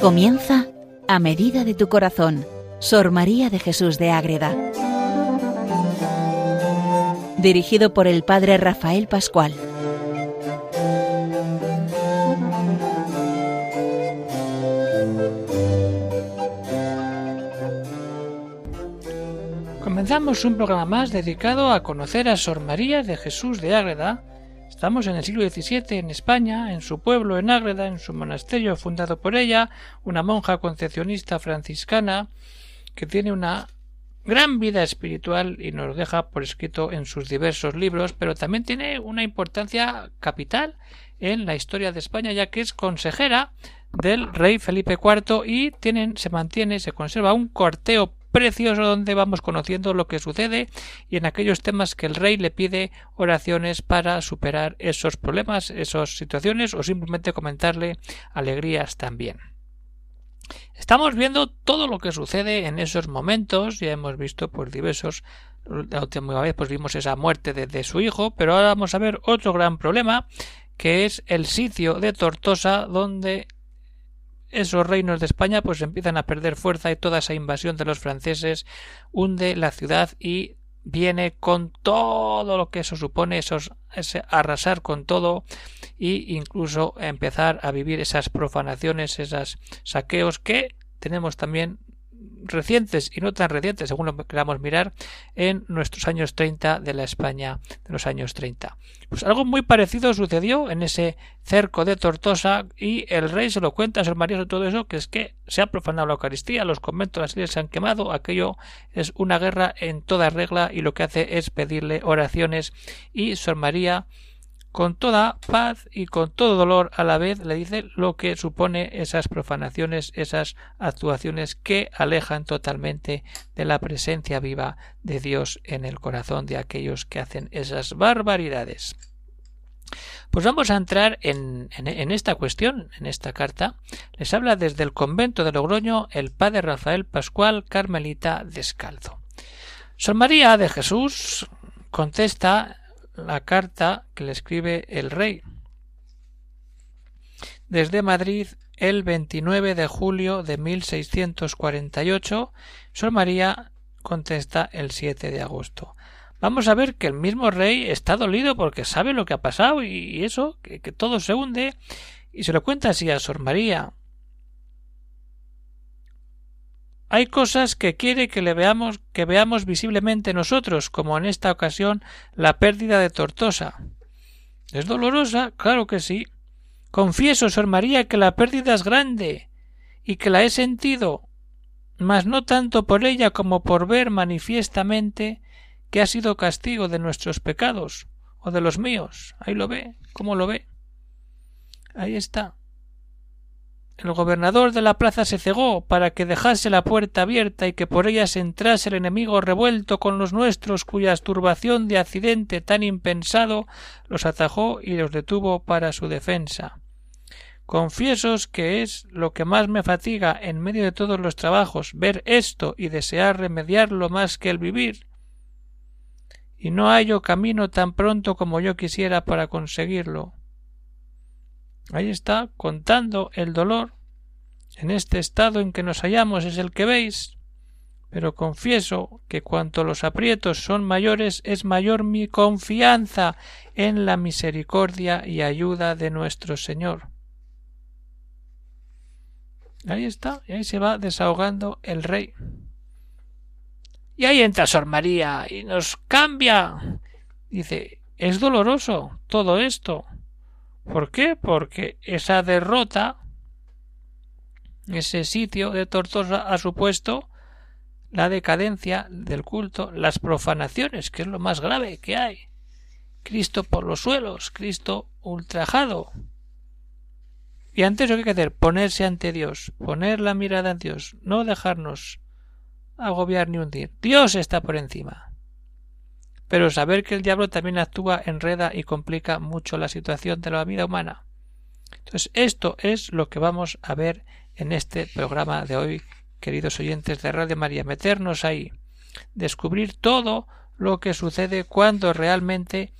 Comienza a medida de tu corazón, Sor María de Jesús de Ágreda. Dirigido por el Padre Rafael Pascual. Comenzamos un programa más dedicado a conocer a Sor María de Jesús de Ágreda, Estamos en el siglo XVII en España, en su pueblo, en Ágreda, en su monasterio fundado por ella, una monja concepcionista franciscana que tiene una gran vida espiritual y nos deja por escrito en sus diversos libros, pero también tiene una importancia capital en la historia de España, ya que es consejera del rey Felipe IV y tienen, se mantiene, se conserva un corteo precioso donde vamos conociendo lo que sucede y en aquellos temas que el rey le pide oraciones para superar esos problemas, esas situaciones o simplemente comentarle alegrías también. Estamos viendo todo lo que sucede en esos momentos, ya hemos visto por diversos la última vez pues vimos esa muerte de, de su hijo, pero ahora vamos a ver otro gran problema que es el sitio de Tortosa donde esos reinos de España pues empiezan a perder fuerza y toda esa invasión de los franceses hunde la ciudad y viene con todo lo que eso supone, esos, arrasar con todo e incluso empezar a vivir esas profanaciones, esos saqueos que tenemos también recientes y no tan recientes, según lo que queramos mirar, en nuestros años 30 de la España de los años 30. Pues algo muy parecido sucedió en ese cerco de Tortosa y el rey se lo cuenta a Sor María de todo eso, que es que se ha profanado la Eucaristía, los conventos, las iglesias se han quemado, aquello es una guerra en toda regla y lo que hace es pedirle oraciones y Sor María con toda paz y con todo dolor a la vez le dice lo que supone esas profanaciones, esas actuaciones que alejan totalmente de la presencia viva de Dios en el corazón de aquellos que hacen esas barbaridades. Pues vamos a entrar en, esta cuestión, en esta carta. Les habla desde el convento de Logroño el padre Rafael Pascual Carmelita Descalzo. Son María de Jesús contesta la carta que le escribe el rey. Desde Madrid, el 29 de julio de 1648, Sor María contesta el 7 de agosto. Vamos a ver que el mismo rey está dolido porque sabe lo que ha pasado y eso, que, que todo se hunde, y se lo cuenta así a Sor María. Hay cosas que quiere que le veamos, que veamos visiblemente nosotros, como en esta ocasión la pérdida de Tortosa. ¿Es dolorosa? Claro que sí. Confieso, Sor María, que la pérdida es grande y que la he sentido, mas no tanto por ella como por ver manifiestamente que ha sido castigo de nuestros pecados o de los míos. Ahí lo ve, ¿cómo lo ve? Ahí está. El gobernador de la plaza se cegó para que dejase la puerta abierta y que por ella se entrase el enemigo revuelto con los nuestros, cuya turbación de accidente tan impensado los atajó y los detuvo para su defensa. Confiesos que es lo que más me fatiga en medio de todos los trabajos, ver esto y desear remediarlo más que el vivir. Y no hallo camino tan pronto como yo quisiera para conseguirlo. Ahí está, contando el dolor. En este estado en que nos hallamos es el que veis. Pero confieso que cuanto los aprietos son mayores es mayor mi confianza en la misericordia y ayuda de nuestro Señor. Ahí está, y ahí se va desahogando el rey. Y ahí entra Sor María y nos cambia. Dice, es doloroso todo esto. ¿Por qué? Porque esa derrota, ese sitio de Tortosa ha supuesto la decadencia del culto, las profanaciones, que es lo más grave que hay. Cristo por los suelos, Cristo ultrajado. Y ante eso, ¿qué hay que hacer? Ponerse ante Dios, poner la mirada en Dios, no dejarnos agobiar ni hundir. Dios está por encima pero saber que el diablo también actúa, enreda y complica mucho la situación de la vida humana. Entonces, esto es lo que vamos a ver en este programa de hoy, queridos oyentes de Radio María, meternos ahí, descubrir todo lo que sucede cuando realmente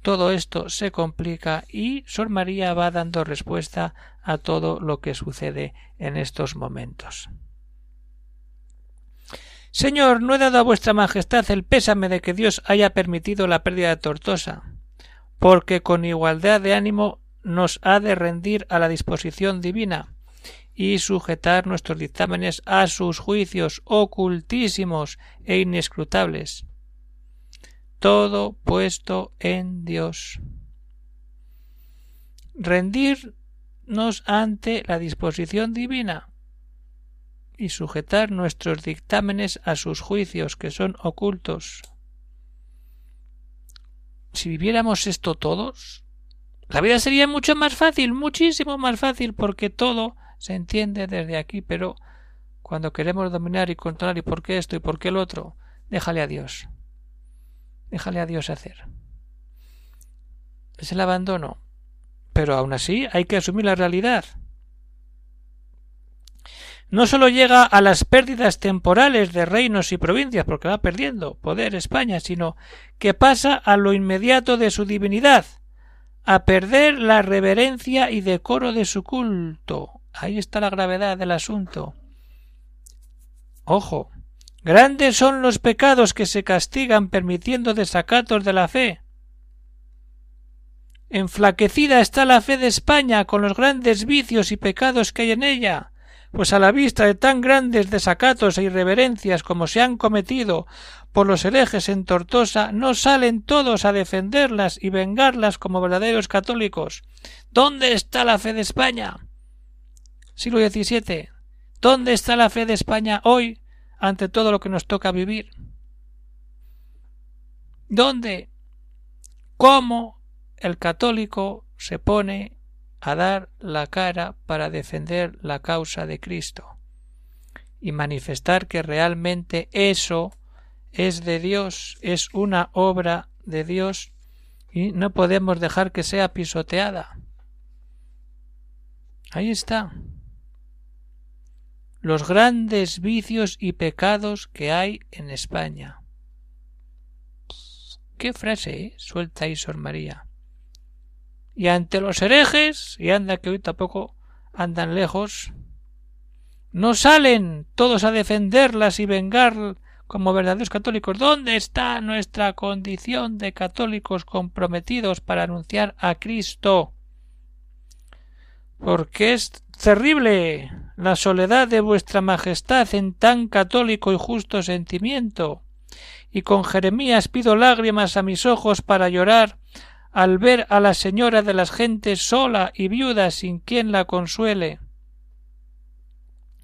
todo esto se complica y Sor María va dando respuesta a todo lo que sucede en estos momentos. Señor, no he dado a vuestra Majestad el pésame de que Dios haya permitido la pérdida de Tortosa, porque con igualdad de ánimo nos ha de rendir a la disposición divina y sujetar nuestros dictámenes a sus juicios ocultísimos e inescrutables todo puesto en Dios. Rendirnos ante la disposición divina y sujetar nuestros dictámenes a sus juicios que son ocultos. Si viviéramos esto todos, la vida sería mucho más fácil, muchísimo más fácil, porque todo se entiende desde aquí, pero cuando queremos dominar y controlar y por qué esto y por qué el otro, déjale a Dios. Déjale a Dios hacer. Es el abandono. Pero aún así hay que asumir la realidad. No sólo llega a las pérdidas temporales de reinos y provincias, porque va perdiendo poder España, sino que pasa a lo inmediato de su divinidad, a perder la reverencia y decoro de su culto. Ahí está la gravedad del asunto. Ojo, Grandes son los pecados que se castigan permitiendo desacatos de la fe. Enflaquecida está la fe de España con los grandes vicios y pecados que hay en ella, pues a la vista de tan grandes desacatos e irreverencias como se han cometido por los herejes en Tortosa, no salen todos a defenderlas y vengarlas como verdaderos católicos. ¿Dónde está la fe de España? Siglo XVII. ¿Dónde está la fe de España hoy ante todo lo que nos toca vivir? ¿Dónde? ¿Cómo el católico se pone a dar la cara para defender la causa de Cristo y manifestar que realmente eso es de Dios, es una obra de Dios y no podemos dejar que sea pisoteada. Ahí está los grandes vicios y pecados que hay en España. ¿Qué frase eh? suelta ahí Sor María? Y ante los herejes, y anda que hoy tampoco andan lejos, no salen todos a defenderlas y vengar como verdaderos católicos. ¿Dónde está nuestra condición de católicos comprometidos para anunciar a Cristo? Porque es terrible la soledad de vuestra Majestad en tan católico y justo sentimiento, y con Jeremías pido lágrimas a mis ojos para llorar al ver a la señora de las gentes sola y viuda sin quien la consuele.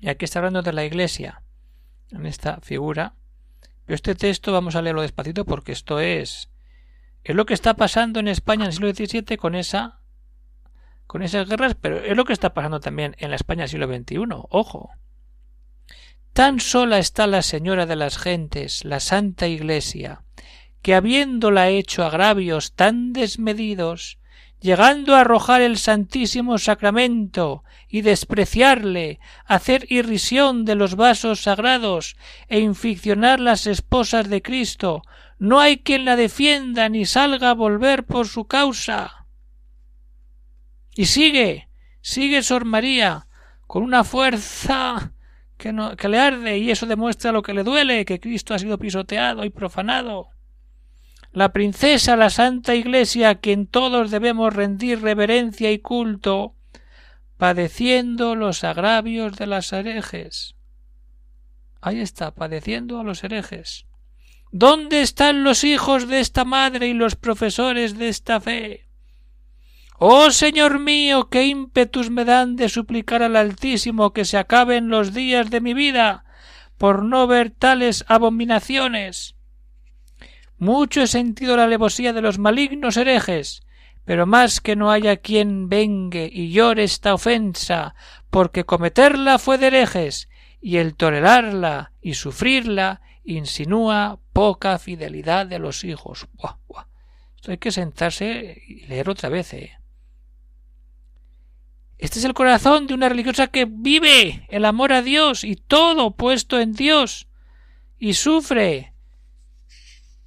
Y aquí está hablando de la Iglesia, en esta figura. Este texto vamos a leerlo despacito porque esto es es lo que está pasando en España en el siglo XVII con esa con esas guerras, pero es lo que está pasando también en la España del siglo XXI. Ojo. Tan sola está la señora de las gentes, la Santa Iglesia, que habiéndola hecho agravios tan desmedidos, llegando a arrojar el Santísimo Sacramento y despreciarle, hacer irrisión de los vasos sagrados e inficcionar las esposas de Cristo, no hay quien la defienda ni salga a volver por su causa. Y sigue, sigue Sor María, con una fuerza que, no, que le arde, y eso demuestra lo que le duele, que Cristo ha sido pisoteado y profanado. La princesa, la Santa Iglesia, a quien todos debemos rendir reverencia y culto, padeciendo los agravios de las herejes. Ahí está, padeciendo a los herejes. ¿Dónde están los hijos de esta madre y los profesores de esta fe? Oh Señor mío, qué ímpetus me dan de suplicar al Altísimo que se acaben los días de mi vida por no ver tales abominaciones. Mucho he sentido la alevosía de los malignos herejes, pero más que no haya quien vengue y llore esta ofensa, porque cometerla fue de herejes, y el tolerarla y sufrirla insinúa poca fidelidad de los hijos. Buah, buah. Esto hay que sentarse y leer otra vez, ¿eh? Este es el corazón de una religiosa que vive el amor a Dios y todo puesto en Dios y sufre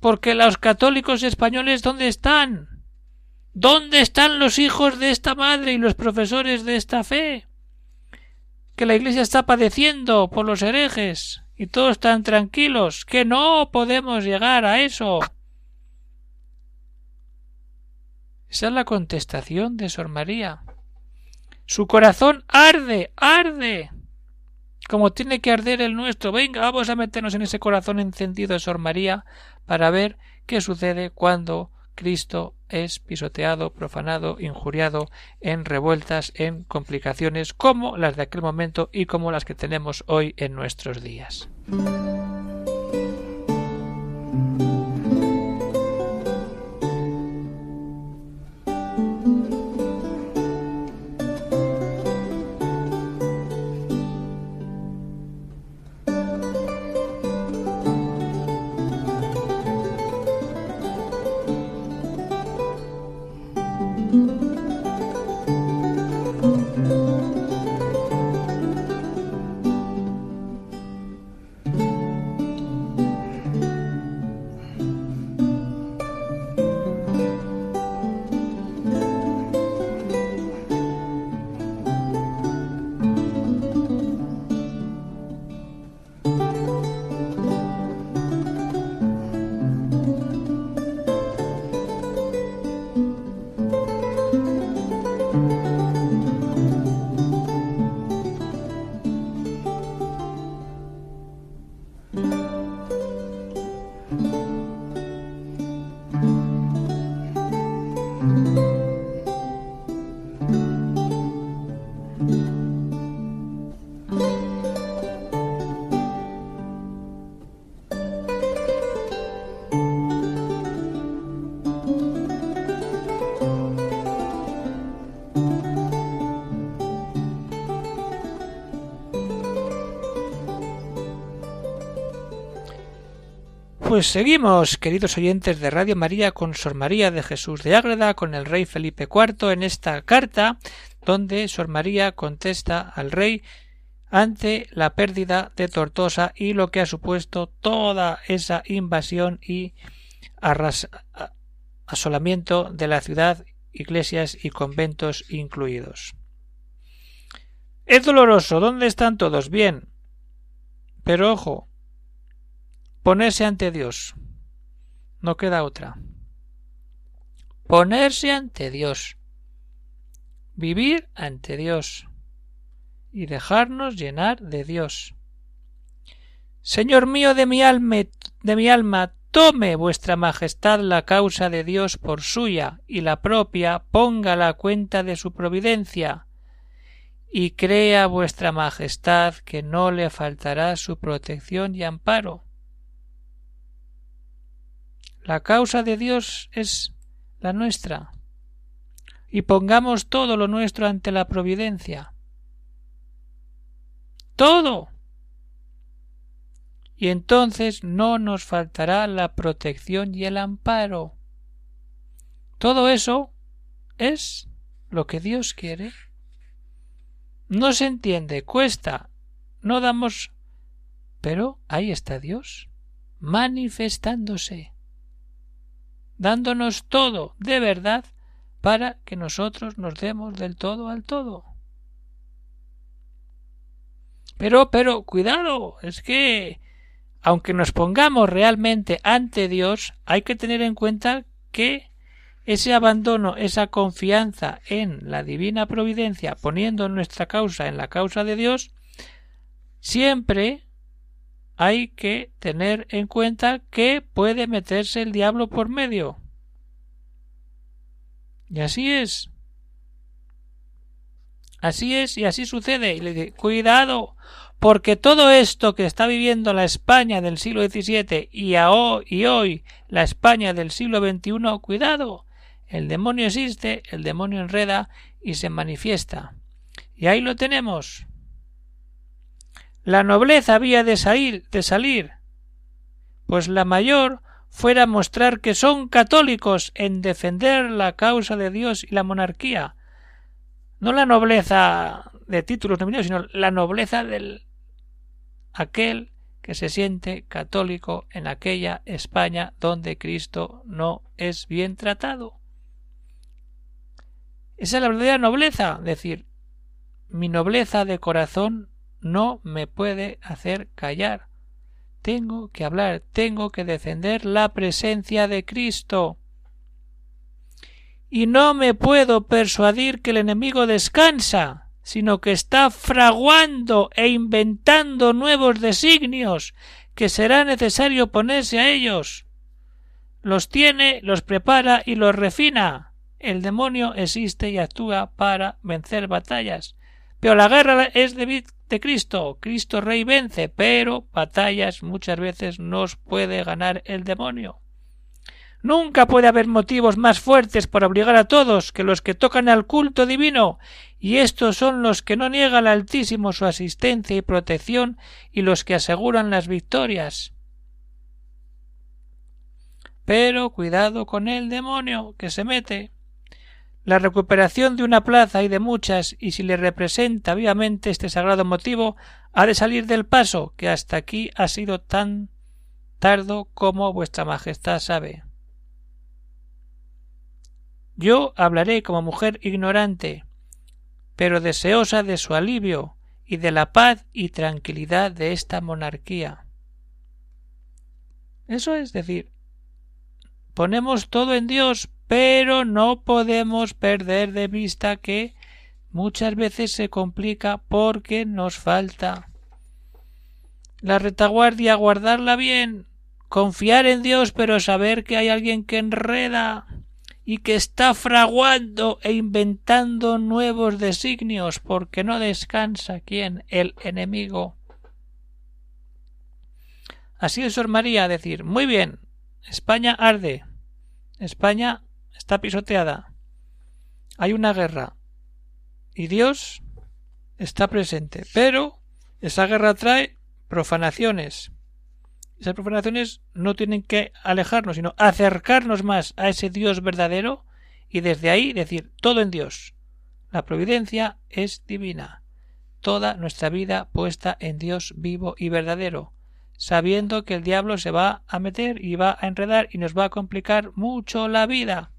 porque los católicos españoles ¿dónde están? ¿Dónde están los hijos de esta madre y los profesores de esta fe? Que la Iglesia está padeciendo por los herejes y todos están tranquilos, que no podemos llegar a eso. Esa es la contestación de Sor María. Su corazón arde, arde, como tiene que arder el nuestro. Venga, vamos a meternos en ese corazón encendido de Sor María para ver qué sucede cuando Cristo es pisoteado, profanado, injuriado en revueltas, en complicaciones como las de aquel momento y como las que tenemos hoy en nuestros días. Pues seguimos, queridos oyentes de Radio María, con Sor María de Jesús de Ágreda, con el rey Felipe IV, en esta carta donde Sor María contesta al rey ante la pérdida de Tortosa y lo que ha supuesto toda esa invasión y asolamiento de la ciudad, iglesias y conventos incluidos. Es doloroso. ¿Dónde están todos? Bien. Pero ojo, Ponerse ante Dios. No queda otra. Ponerse ante Dios. Vivir ante Dios. Y dejarnos llenar de Dios. Señor mío de mi alma, de mi alma, tome vuestra majestad la causa de Dios por suya y la propia ponga la cuenta de su providencia y crea vuestra majestad que no le faltará su protección y amparo la causa de Dios es la nuestra. Y pongamos todo lo nuestro ante la providencia. Todo. Y entonces no nos faltará la protección y el amparo. Todo eso es lo que Dios quiere. No se entiende, cuesta, no damos. Pero ahí está Dios, manifestándose dándonos todo de verdad para que nosotros nos demos del todo al todo. Pero, pero, cuidado, es que, aunque nos pongamos realmente ante Dios, hay que tener en cuenta que ese abandono, esa confianza en la divina providencia, poniendo nuestra causa en la causa de Dios, siempre hay que tener en cuenta que puede meterse el diablo por medio. Y así es. Así es y así sucede. Y le dice, cuidado, porque todo esto que está viviendo la España del siglo XVII y, y hoy la España del siglo XXI, cuidado, el demonio existe, el demonio enreda y se manifiesta. Y ahí lo tenemos. La nobleza había de salir, de salir, pues la mayor fuera mostrar que son católicos en defender la causa de Dios y la monarquía. No la nobleza de títulos nominados, sino la nobleza del aquel que se siente católico en aquella España donde Cristo no es bien tratado. Esa es la verdadera nobleza, decir, mi nobleza de corazón no me puede hacer callar. Tengo que hablar, tengo que defender la presencia de Cristo. Y no me puedo persuadir que el enemigo descansa, sino que está fraguando e inventando nuevos designios, que será necesario ponerse a ellos. Los tiene, los prepara y los refina. El demonio existe y actúa para vencer batallas. Pero la guerra es de, de Cristo. Cristo Rey vence, pero batallas muchas veces nos puede ganar el demonio. Nunca puede haber motivos más fuertes para obligar a todos que los que tocan al culto divino, y estos son los que no niegan al Altísimo su asistencia y protección y los que aseguran las victorias. Pero cuidado con el demonio que se mete. La recuperación de una plaza y de muchas, y si le representa vivamente este sagrado motivo, ha de salir del paso, que hasta aquí ha sido tan tardo como vuestra Majestad sabe. Yo hablaré como mujer ignorante, pero deseosa de su alivio y de la paz y tranquilidad de esta monarquía. Eso es decir, ponemos todo en Dios, pero no podemos perder de vista que muchas veces se complica porque nos falta la retaguardia, guardarla bien, confiar en Dios, pero saber que hay alguien que enreda y que está fraguando e inventando nuevos designios porque no descansa quien el enemigo. Así es Sor María decir muy bien España arde España está pisoteada. Hay una guerra. Y Dios está presente. Pero esa guerra trae profanaciones. Esas profanaciones no tienen que alejarnos, sino acercarnos más a ese Dios verdadero y desde ahí decir todo en Dios. La providencia es divina. Toda nuestra vida puesta en Dios vivo y verdadero sabiendo que el diablo se va a meter y va a enredar y nos va a complicar mucho la vida.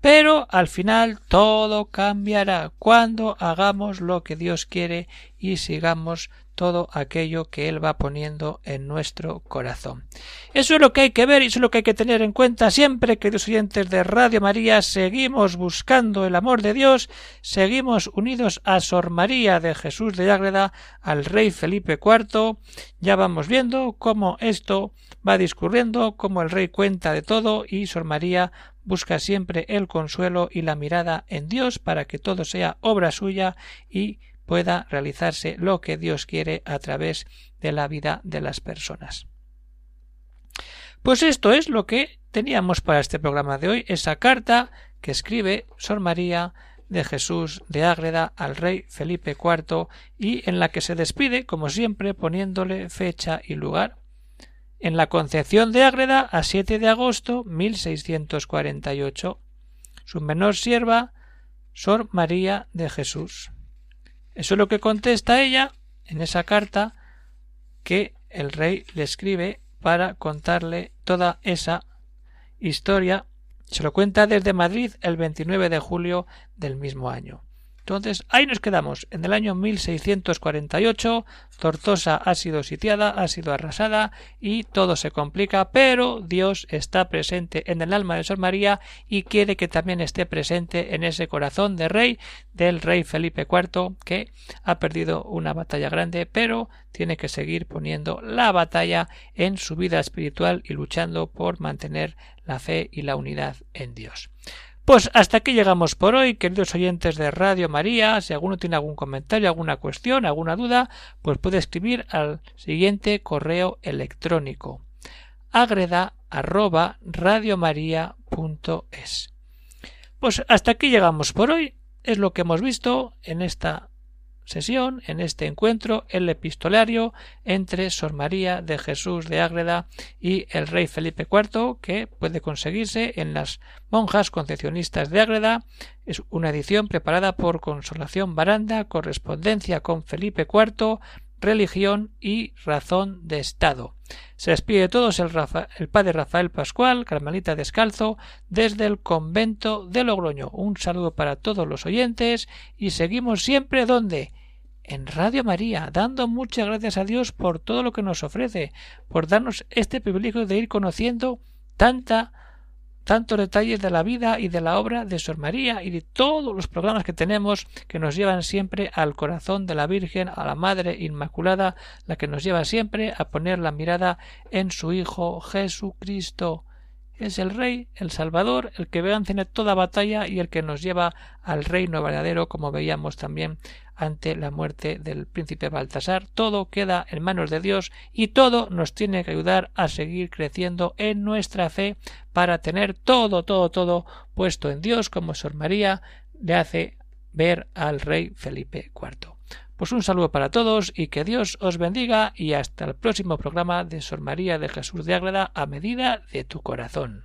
Pero al final todo cambiará cuando hagamos lo que Dios quiere y sigamos todo aquello que Él va poniendo en nuestro corazón. Eso es lo que hay que ver y eso es lo que hay que tener en cuenta siempre, queridos oyentes de Radio María, seguimos buscando el amor de Dios, seguimos unidos a Sor María de Jesús de Ágreda, al rey Felipe IV, ya vamos viendo cómo esto va discurriendo, cómo el rey cuenta de todo y Sor María busca siempre el consuelo y la mirada en Dios para que todo sea obra suya y pueda realizarse lo que Dios quiere a través de la vida de las personas. Pues esto es lo que teníamos para este programa de hoy, esa carta que escribe Sor María de Jesús de Ágreda al rey Felipe IV y en la que se despide, como siempre, poniéndole fecha y lugar. En la Concepción de Ágreda a 7 de agosto 1648. Su menor sierva, Sor María de Jesús. Eso es lo que contesta ella en esa carta que el rey le escribe para contarle toda esa historia. Se lo cuenta desde Madrid el 29 de julio del mismo año. Entonces, ahí nos quedamos. En el año 1648, Tortosa ha sido sitiada, ha sido arrasada y todo se complica, pero Dios está presente en el alma de Sor María y quiere que también esté presente en ese corazón de rey del rey Felipe IV, que ha perdido una batalla grande, pero tiene que seguir poniendo la batalla en su vida espiritual y luchando por mantener la fe y la unidad en Dios. Pues hasta aquí llegamos por hoy, queridos oyentes de Radio María. Si alguno tiene algún comentario, alguna cuestión, alguna duda, pues puede escribir al siguiente correo electrónico agreda Pues hasta aquí llegamos por hoy. Es lo que hemos visto en esta sesión, en este encuentro, el epistolario entre Sor María de Jesús de Ágreda y el rey Felipe IV, que puede conseguirse en las monjas concepcionistas de Ágreda. Es una edición preparada por Consolación Baranda, correspondencia con Felipe IV, religión y razón de Estado. Se despide de todos el, el, padre Rafael Pascual, Carmelita Descalzo, desde el convento de Logroño. Un saludo para todos los oyentes y seguimos siempre donde en Radio María, dando muchas gracias a Dios por todo lo que nos ofrece, por darnos este privilegio de ir conociendo tanta tantos detalles de la vida y de la obra de Sor María y de todos los programas que tenemos que nos llevan siempre al corazón de la Virgen, a la Madre Inmaculada, la que nos lleva siempre a poner la mirada en su Hijo Jesucristo. Es el Rey, el Salvador, el que vence toda batalla y el que nos lleva al reino verdadero, como veíamos también ante la muerte del príncipe Baltasar. Todo queda en manos de Dios y todo nos tiene que ayudar a seguir creciendo en nuestra fe para tener todo, todo, todo puesto en Dios, como Sor María le hace ver al rey Felipe IV. Pues un saludo para todos y que Dios os bendiga y hasta el próximo programa de Sor María de Jesús de Ágreda a medida de tu corazón.